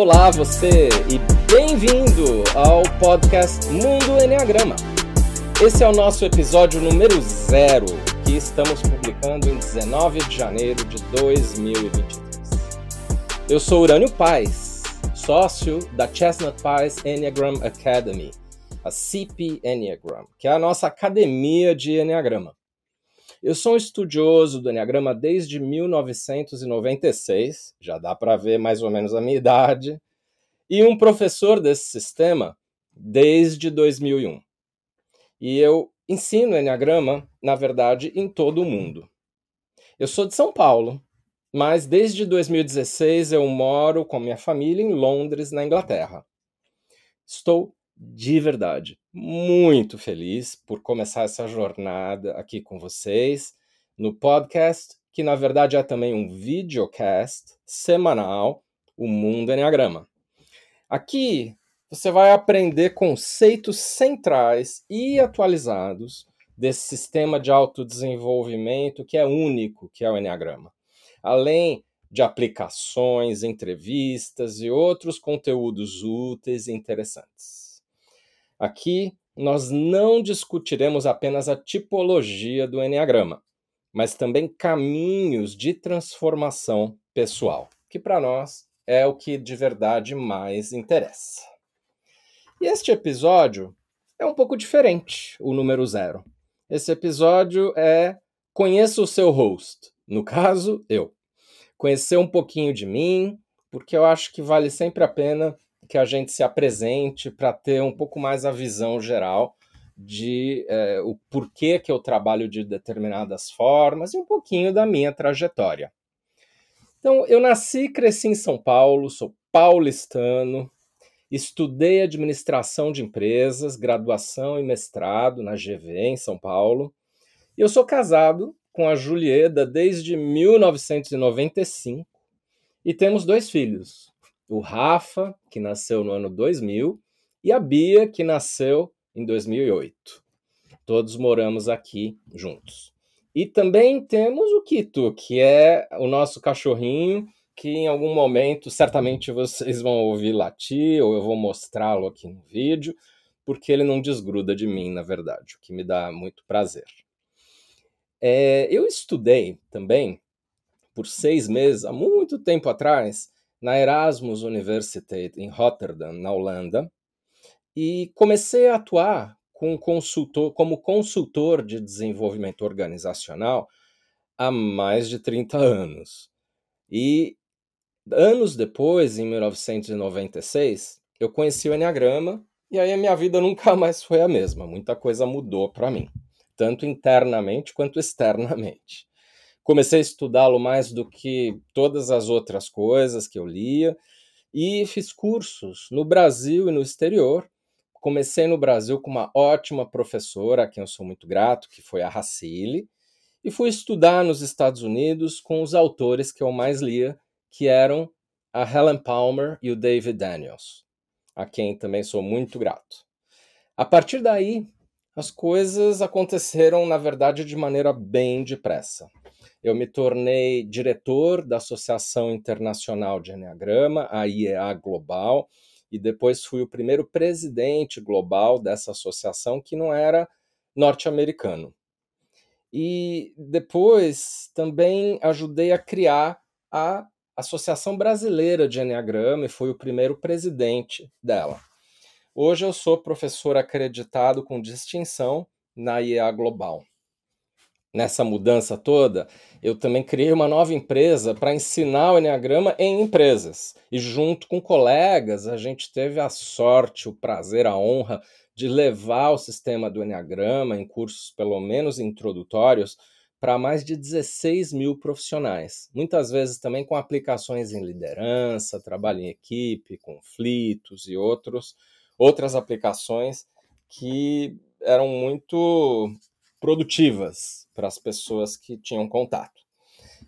Olá, você, e bem-vindo ao podcast Mundo Enneagrama. Esse é o nosso episódio número zero, que estamos publicando em 19 de janeiro de 2023. Eu sou Urânio Paz, sócio da Chestnut Pies Enneagram Academy, a CP Enneagram, que é a nossa academia de Enneagrama. Eu sou um estudioso do Enneagrama desde 1996, já dá para ver mais ou menos a minha idade, e um professor desse sistema desde 2001. E eu ensino Enneagrama, na verdade, em todo o mundo. Eu sou de São Paulo, mas desde 2016 eu moro com minha família em Londres, na Inglaterra. Estou de verdade muito feliz por começar essa jornada aqui com vocês no podcast, que na verdade é também um videocast semanal, o Mundo Enneagrama. Aqui você vai aprender conceitos centrais e atualizados desse sistema de autodesenvolvimento que é único, que é o Enneagrama. Além de aplicações, entrevistas e outros conteúdos úteis e interessantes. Aqui nós não discutiremos apenas a tipologia do Enneagrama, mas também caminhos de transformação pessoal, que para nós é o que de verdade mais interessa. E este episódio é um pouco diferente, o número zero. Esse episódio é Conheça o seu host, no caso, eu. Conhecer um pouquinho de mim, porque eu acho que vale sempre a pena que a gente se apresente para ter um pouco mais a visão geral de é, o porquê que eu trabalho de determinadas formas e um pouquinho da minha trajetória. Então, eu nasci e cresci em São Paulo, sou paulistano, estudei administração de empresas, graduação e mestrado na GV em São Paulo. E eu sou casado com a Julieda desde 1995 e temos dois filhos, o Rafa, que nasceu no ano 2000, e a Bia, que nasceu em 2008. Todos moramos aqui juntos. E também temos o Kito, que é o nosso cachorrinho, que em algum momento certamente vocês vão ouvir latir, ou eu vou mostrá-lo aqui no vídeo, porque ele não desgruda de mim, na verdade, o que me dá muito prazer. É, eu estudei também por seis meses, há muito tempo atrás, na Erasmus Universiteit em Rotterdam, na Holanda, e comecei a atuar com consultor, como consultor de desenvolvimento organizacional há mais de 30 anos. E anos depois, em 1996, eu conheci o Enneagrama e aí a minha vida nunca mais foi a mesma. Muita coisa mudou para mim, tanto internamente quanto externamente comecei a estudá-lo mais do que todas as outras coisas que eu lia e fiz cursos no Brasil e no exterior. Comecei no Brasil com uma ótima professora, a quem eu sou muito grato, que foi a Racile, e fui estudar nos Estados Unidos com os autores que eu mais lia, que eram a Helen Palmer e o David Daniels, a quem também sou muito grato. A partir daí, as coisas aconteceram, na verdade, de maneira bem depressa eu me tornei diretor da Associação Internacional de Enneagrama, a IEA Global, e depois fui o primeiro presidente global dessa associação que não era norte-americano. E depois também ajudei a criar a Associação Brasileira de Enneagrama e fui o primeiro presidente dela. Hoje eu sou professor acreditado com distinção na IEA Global nessa mudança toda, eu também criei uma nova empresa para ensinar o Enneagrama em empresas. E junto com colegas, a gente teve a sorte, o prazer, a honra de levar o sistema do Enneagrama em cursos, pelo menos introdutórios, para mais de 16 mil profissionais. Muitas vezes também com aplicações em liderança, trabalho em equipe, conflitos e outros, outras aplicações que eram muito produtivas para as pessoas que tinham contato.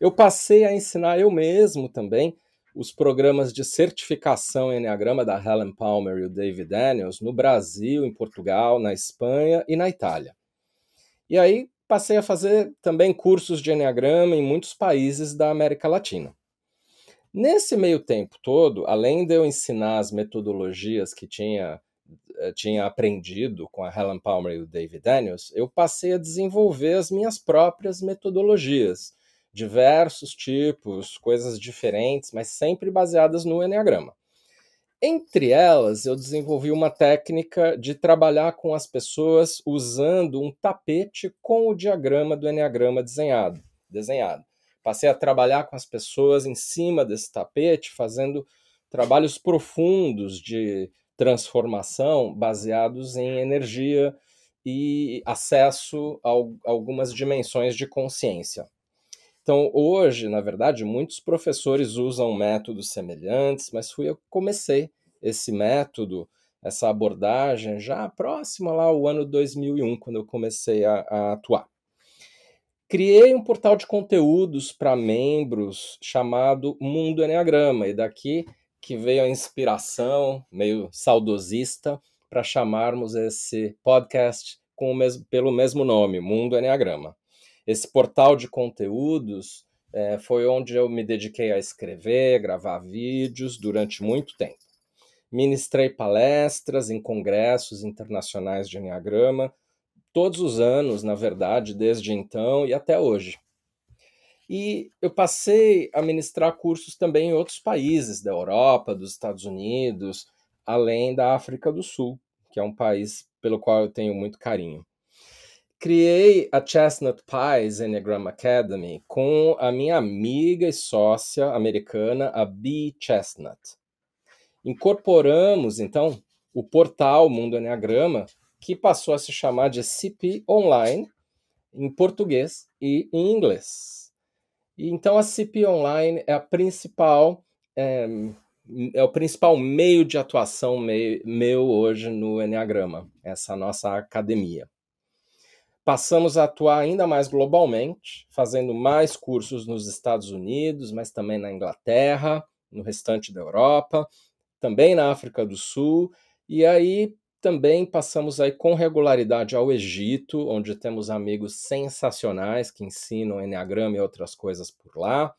Eu passei a ensinar eu mesmo também os programas de certificação em Enneagrama da Helen Palmer e o David Daniels no Brasil, em Portugal, na Espanha e na Itália. E aí passei a fazer também cursos de Enneagrama em muitos países da América Latina. Nesse meio tempo todo, além de eu ensinar as metodologias que tinha, tinha aprendido com a Helen Palmer e o David Daniels, eu passei a desenvolver as minhas próprias metodologias, diversos tipos, coisas diferentes, mas sempre baseadas no Enneagrama. Entre elas, eu desenvolvi uma técnica de trabalhar com as pessoas usando um tapete com o diagrama do Enneagrama desenhado. desenhado. Passei a trabalhar com as pessoas em cima desse tapete, fazendo trabalhos profundos de transformação baseados em energia e acesso a algumas dimensões de consciência. Então, hoje, na verdade, muitos professores usam métodos semelhantes, mas fui eu que comecei esse método, essa abordagem, já próximo lá ao ano 2001, quando eu comecei a, a atuar. Criei um portal de conteúdos para membros chamado Mundo Enneagrama, e daqui que veio a inspiração, meio saudosista, para chamarmos esse podcast com o mesmo, pelo mesmo nome, Mundo Enneagrama. Esse portal de conteúdos é, foi onde eu me dediquei a escrever, gravar vídeos durante muito tempo. Ministrei palestras em congressos internacionais de Enneagrama, todos os anos, na verdade, desde então e até hoje. E eu passei a ministrar cursos também em outros países da Europa, dos Estados Unidos, além da África do Sul, que é um país pelo qual eu tenho muito carinho. Criei a Chestnut Pies Enneagram Academy com a minha amiga e sócia americana, a Bee Chestnut. Incorporamos, então, o portal Mundo Enneagrama que passou a se chamar de CP Online em português e em inglês. Então a CP Online é a principal é, é o principal meio de atuação meu, meu hoje no Enneagrama, essa nossa academia. Passamos a atuar ainda mais globalmente, fazendo mais cursos nos Estados Unidos, mas também na Inglaterra, no restante da Europa, também na África do Sul, e aí também passamos aí com regularidade ao Egito, onde temos amigos sensacionais que ensinam Enneagrama e outras coisas por lá.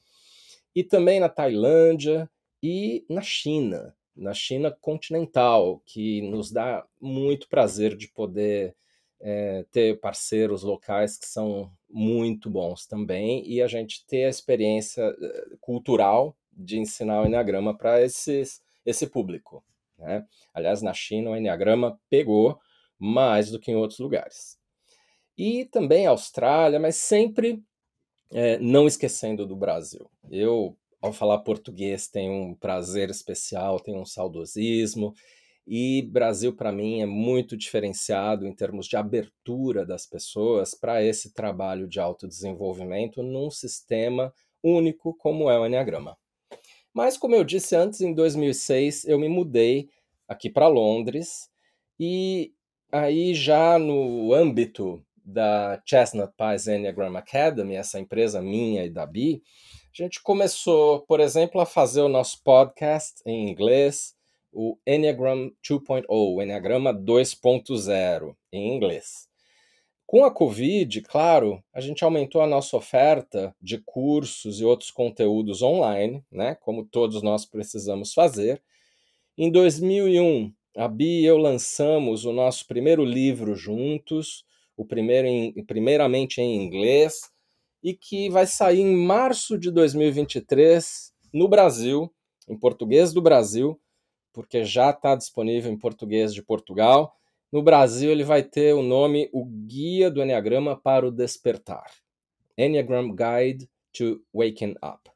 E também na Tailândia e na China, na China continental, que nos dá muito prazer de poder é, ter parceiros locais que são muito bons também e a gente ter a experiência eh, cultural de ensinar o Enneagrama para esse público. Né? Aliás, na China o Enneagrama pegou mais do que em outros lugares. E também Austrália, mas sempre é, não esquecendo do Brasil. Eu, ao falar português, tenho um prazer especial, tenho um saudosismo. E Brasil, para mim, é muito diferenciado em termos de abertura das pessoas para esse trabalho de autodesenvolvimento num sistema único como é o Enneagrama. Mas, como eu disse antes, em 2006 eu me mudei aqui para Londres e aí já no âmbito da Chestnut Pies Enneagram Academy, essa empresa minha e da Bi, a gente começou, por exemplo, a fazer o nosso podcast em inglês, o Enneagram 2.0, o Enneagrama 2.0 em inglês. Com a Covid, claro, a gente aumentou a nossa oferta de cursos e outros conteúdos online, né, como todos nós precisamos fazer. Em 2001, a Bia e eu lançamos o nosso primeiro livro juntos, o primeiro em, primeiramente em inglês, e que vai sair em março de 2023 no Brasil, em português do Brasil, porque já está disponível em português de Portugal no Brasil, ele vai ter o nome O Guia do Enneagrama para o Despertar. Enneagram Guide to Waking Up.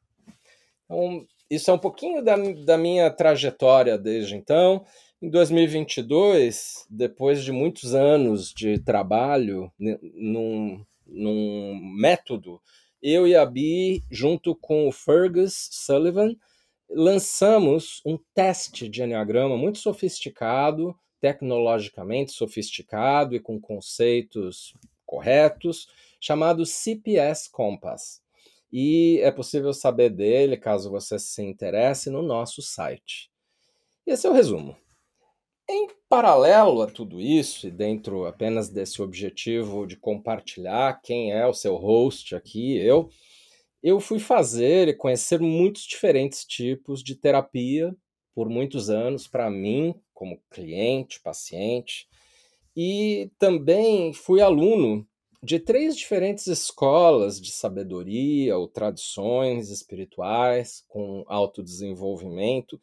Então, isso é um pouquinho da, da minha trajetória desde então. Em 2022, depois de muitos anos de trabalho num, num método, eu e a Bi, junto com o Fergus Sullivan, lançamos um teste de Enneagrama muito sofisticado tecnologicamente sofisticado e com conceitos corretos, chamado CPS Compass. E é possível saber dele, caso você se interesse, no nosso site. Esse é o resumo. Em paralelo a tudo isso, e dentro apenas desse objetivo de compartilhar quem é o seu host aqui, eu, eu fui fazer e conhecer muitos diferentes tipos de terapia por muitos anos para mim, como cliente, paciente, e também fui aluno de três diferentes escolas de sabedoria ou tradições espirituais com autodesenvolvimento,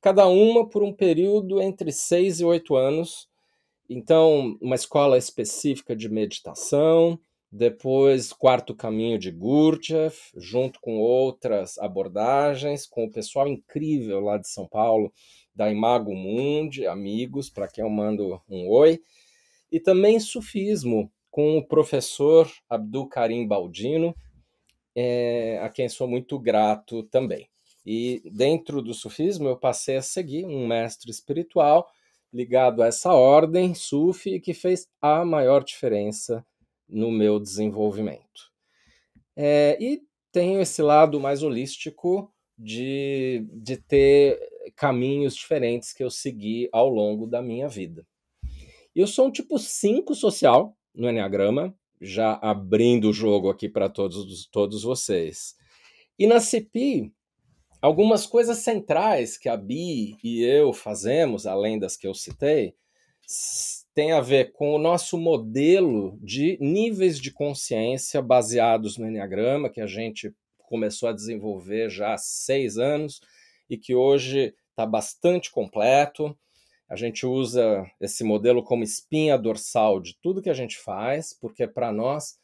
cada uma por um período entre seis e oito anos. Então, uma escola específica de meditação, depois Quarto Caminho de Gurdjieff, junto com outras abordagens, com o pessoal incrível lá de São Paulo, da Imago Mundi, amigos, para quem eu mando um oi, e também Sufismo, com o professor Abdul Karim Baldino, é, a quem sou muito grato também. E dentro do sufismo eu passei a seguir um mestre espiritual ligado a essa ordem sufi que fez a maior diferença no meu desenvolvimento. É, e tenho esse lado mais holístico de, de ter caminhos diferentes que eu segui ao longo da minha vida. Eu sou um tipo 5 social, no Enneagrama, já abrindo o jogo aqui para todos, todos vocês. E na CPI, algumas coisas centrais que a Bi e eu fazemos, além das que eu citei, tem a ver com o nosso modelo de níveis de consciência baseados no Enneagrama, que a gente começou a desenvolver já há seis anos e que hoje está bastante completo. A gente usa esse modelo como espinha dorsal de tudo que a gente faz, porque para nós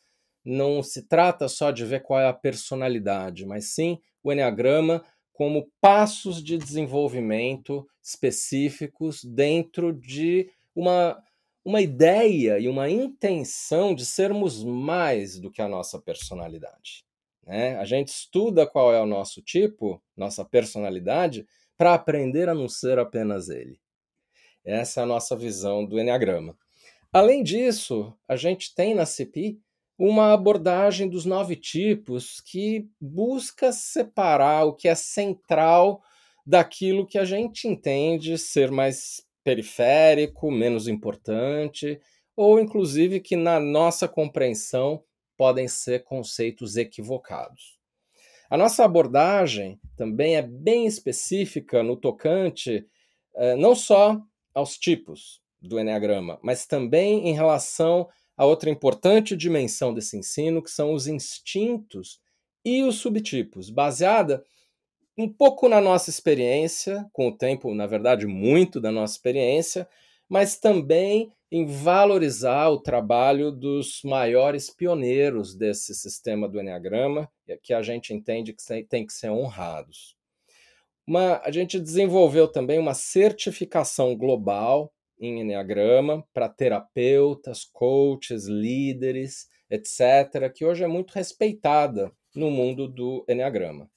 não se trata só de ver qual é a personalidade, mas sim o Enneagrama como passos de desenvolvimento específicos dentro de uma, uma ideia e uma intenção de sermos mais do que a nossa personalidade. Né? A gente estuda qual é o nosso tipo, nossa personalidade, para aprender a não ser apenas ele. Essa é a nossa visão do Enneagrama. Além disso, a gente tem na CPI uma abordagem dos nove tipos que busca separar o que é central daquilo que a gente entende ser mais periférico, menos importante, ou inclusive que na nossa compreensão podem ser conceitos equivocados. A nossa abordagem também é bem específica no tocante eh, não só aos tipos do Enneagrama, mas também em relação a outra importante dimensão desse ensino, que são os instintos e os subtipos, baseada um pouco na nossa experiência, com o tempo, na verdade, muito da nossa experiência, mas também em valorizar o trabalho dos maiores pioneiros desse sistema do Enneagrama, que a gente entende que tem que ser honrados. Uma, a gente desenvolveu também uma certificação global em Enneagrama para terapeutas, coaches, líderes, etc., que hoje é muito respeitada no mundo do Enneagrama.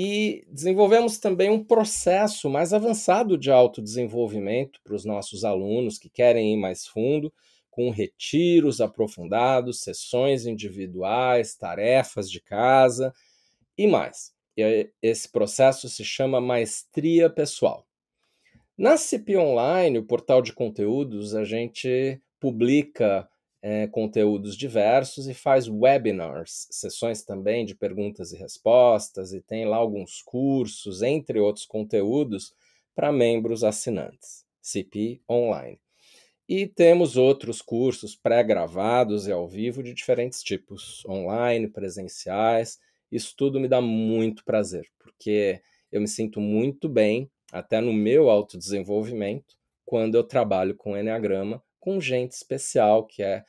E desenvolvemos também um processo mais avançado de autodesenvolvimento para os nossos alunos que querem ir mais fundo, com retiros aprofundados, sessões individuais, tarefas de casa e mais. E esse processo se chama maestria pessoal. Na CP Online, o portal de conteúdos, a gente publica é, conteúdos diversos e faz webinars, sessões também de perguntas e respostas, e tem lá alguns cursos, entre outros conteúdos, para membros assinantes. CP Online. E temos outros cursos pré-gravados e ao vivo de diferentes tipos, online, presenciais, isso tudo me dá muito prazer, porque eu me sinto muito bem, até no meu autodesenvolvimento, quando eu trabalho com Enneagrama, com gente especial, que é,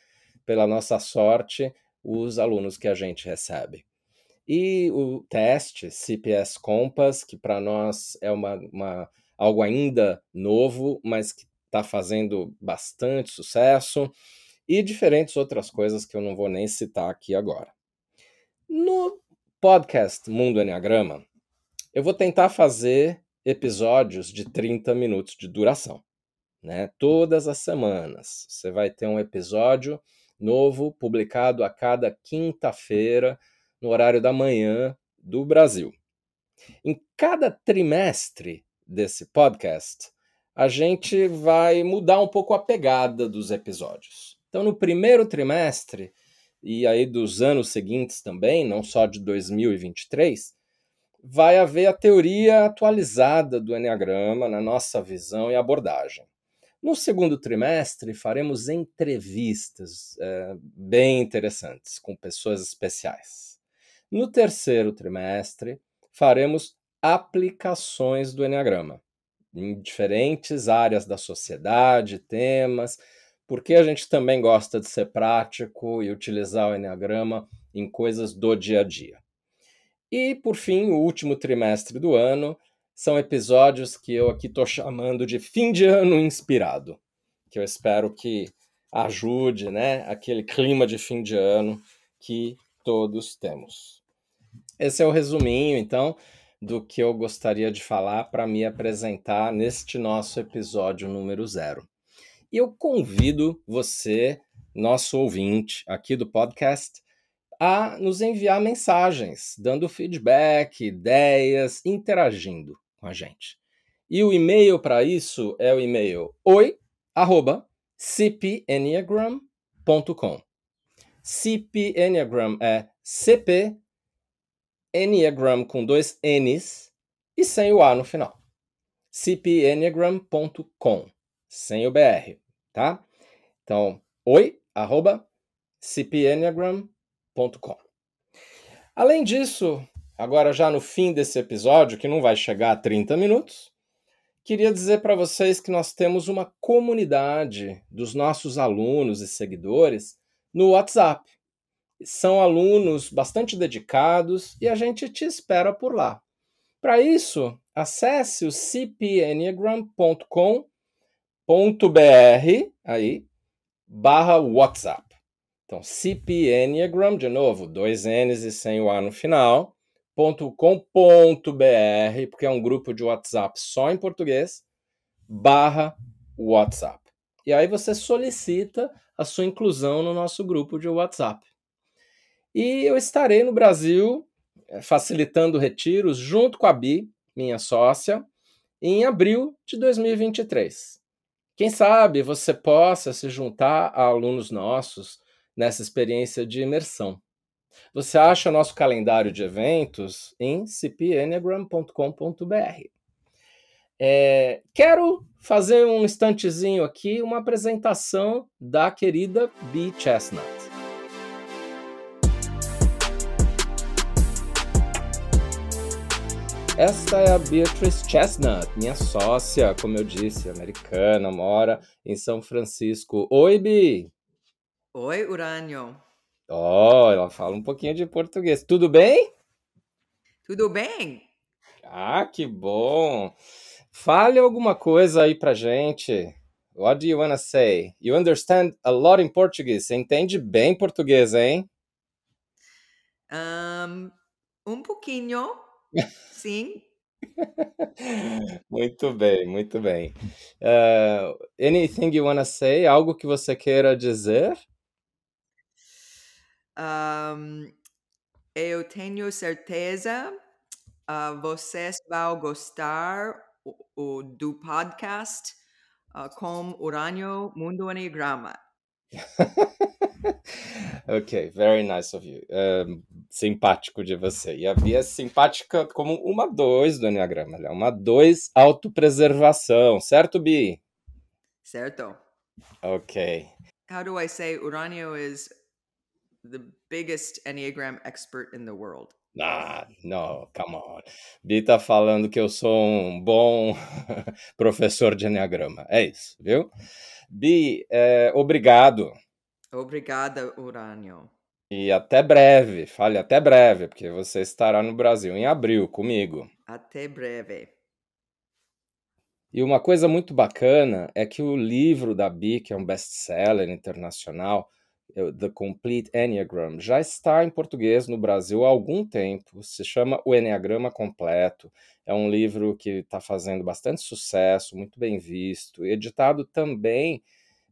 pela nossa sorte, os alunos que a gente recebe. E o teste CPS Compass, que para nós é uma, uma, algo ainda novo, mas que está fazendo bastante sucesso, e diferentes outras coisas que eu não vou nem citar aqui agora. No podcast Mundo Enneagrama, eu vou tentar fazer episódios de 30 minutos de duração. Né? Todas as semanas você vai ter um episódio novo publicado a cada quinta-feira, no horário da manhã do Brasil. Em cada trimestre desse podcast, a gente vai mudar um pouco a pegada dos episódios. Então, no primeiro trimestre, e aí dos anos seguintes também, não só de 2023, vai haver a teoria atualizada do Enneagrama na nossa visão e abordagem. No segundo trimestre, faremos entrevistas é, bem interessantes com pessoas especiais. No terceiro trimestre, faremos aplicações do Enneagrama em diferentes áreas da sociedade, temas, porque a gente também gosta de ser prático e utilizar o Enneagrama em coisas do dia a dia. E, por fim, o último trimestre do ano são episódios que eu aqui estou chamando de fim de ano inspirado, que eu espero que ajude né, aquele clima de fim de ano que todos temos. Esse é o resuminho, então, do que eu gostaria de falar para me apresentar neste nosso episódio número zero. E eu convido você, nosso ouvinte aqui do podcast, a nos enviar mensagens, dando feedback, ideias, interagindo com a gente. E o e-mail para isso é o e-mail oi@cpenneagram.com. CP é CP Enneagram com dois N's e sem o A no final. cpenneagram.com, sem o BR, tá? Então, oi, arroba, cpenneagram.com Além disso, agora já no fim desse episódio, que não vai chegar a 30 minutos, queria dizer para vocês que nós temos uma comunidade dos nossos alunos e seguidores no WhatsApp. São alunos bastante dedicados e a gente te espera por lá. Para isso, acesse o cpenneagram.com.br aí barra WhatsApp. Então, CP Enneagram, de novo, dois N's e sem o A no final, .com.br, porque é um grupo de WhatsApp só em português, barra WhatsApp. E aí você solicita a sua inclusão no nosso grupo de WhatsApp. E eu estarei no Brasil eh, facilitando retiros junto com a Bi, minha sócia, em abril de 2023. Quem sabe você possa se juntar a alunos nossos nessa experiência de imersão. Você acha nosso calendário de eventos em cpenneagram.com.br. É, quero fazer um instantezinho aqui, uma apresentação da querida Bee Chestnut. Esta é a Beatrice Chestnut, minha sócia, como eu disse, americana, mora em São Francisco. Oi, Bi! Oi, Urânio. Oh, ela fala um pouquinho de português. Tudo bem? Tudo bem? Ah, que bom. Fale alguma coisa aí pra gente. What do you wanna say? You understand a lot in Portuguese. Você entende bem português, hein? Um, um pouquinho, sim. muito bem, muito bem. Uh, anything you wanna say? Algo que você queira dizer? Um, eu tenho certeza uh, vocês vão gostar o, o, do podcast uh, com Urânio Mundo Enneagrama. ok, very nice of you. Um, simpático de você. E a Bia é simpática como uma dois do Enneagrama. Ela é uma dois autopreservação, certo, Bi? Certo. Ok. How do I say Urânio is the biggest Enneagram expert in the world. Ah, no, come on. Bi tá falando que eu sou um bom professor de Enneagrama. É isso, viu? Bi, é, obrigado. Obrigada, Urânio. E até breve, fale até breve, porque você estará no Brasil em abril comigo. Até breve. E uma coisa muito bacana é que o livro da Bi, que é um best-seller internacional, The Complete Enneagram, já está em português no Brasil há algum tempo. Se chama O Enneagrama Completo. É um livro que está fazendo bastante sucesso, muito bem visto, editado também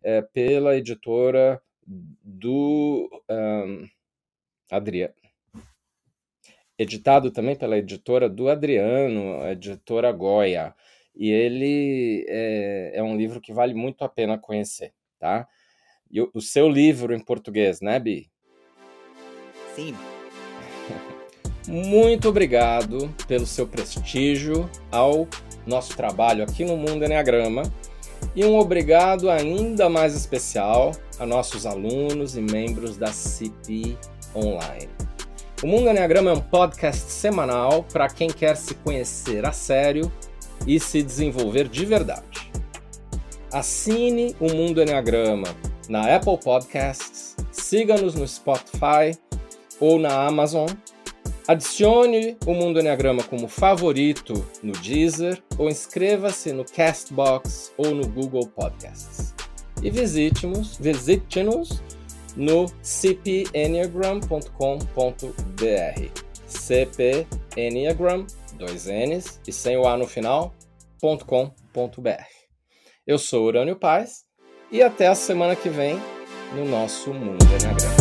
é, pela editora do um, Adriano. Editado também pela editora do Adriano, a editora Goya. E ele é, é um livro que vale muito a pena conhecer, tá? E o, o seu livro em português, né, Bi? theme. Muito obrigado pelo seu prestígio ao nosso trabalho aqui no Mundo Enneagrama e um obrigado ainda mais especial a nossos alunos e membros da CP Online. O Mundo Enneagrama é um podcast semanal para quem quer se conhecer a sério e se desenvolver de verdade. Assine o Mundo Enneagrama na Apple Podcasts, siga-nos no Spotify ou na Amazon Adicione o Mundo Enneagrama como favorito no Deezer ou inscreva-se no Castbox ou no Google Podcasts. E visite-nos visite no cpenneagram.com.br cpenneagram, dois N's e sem o A no final, .com.br. Eu sou Urânio Paz e até a semana que vem no nosso Mundo Enneagrama.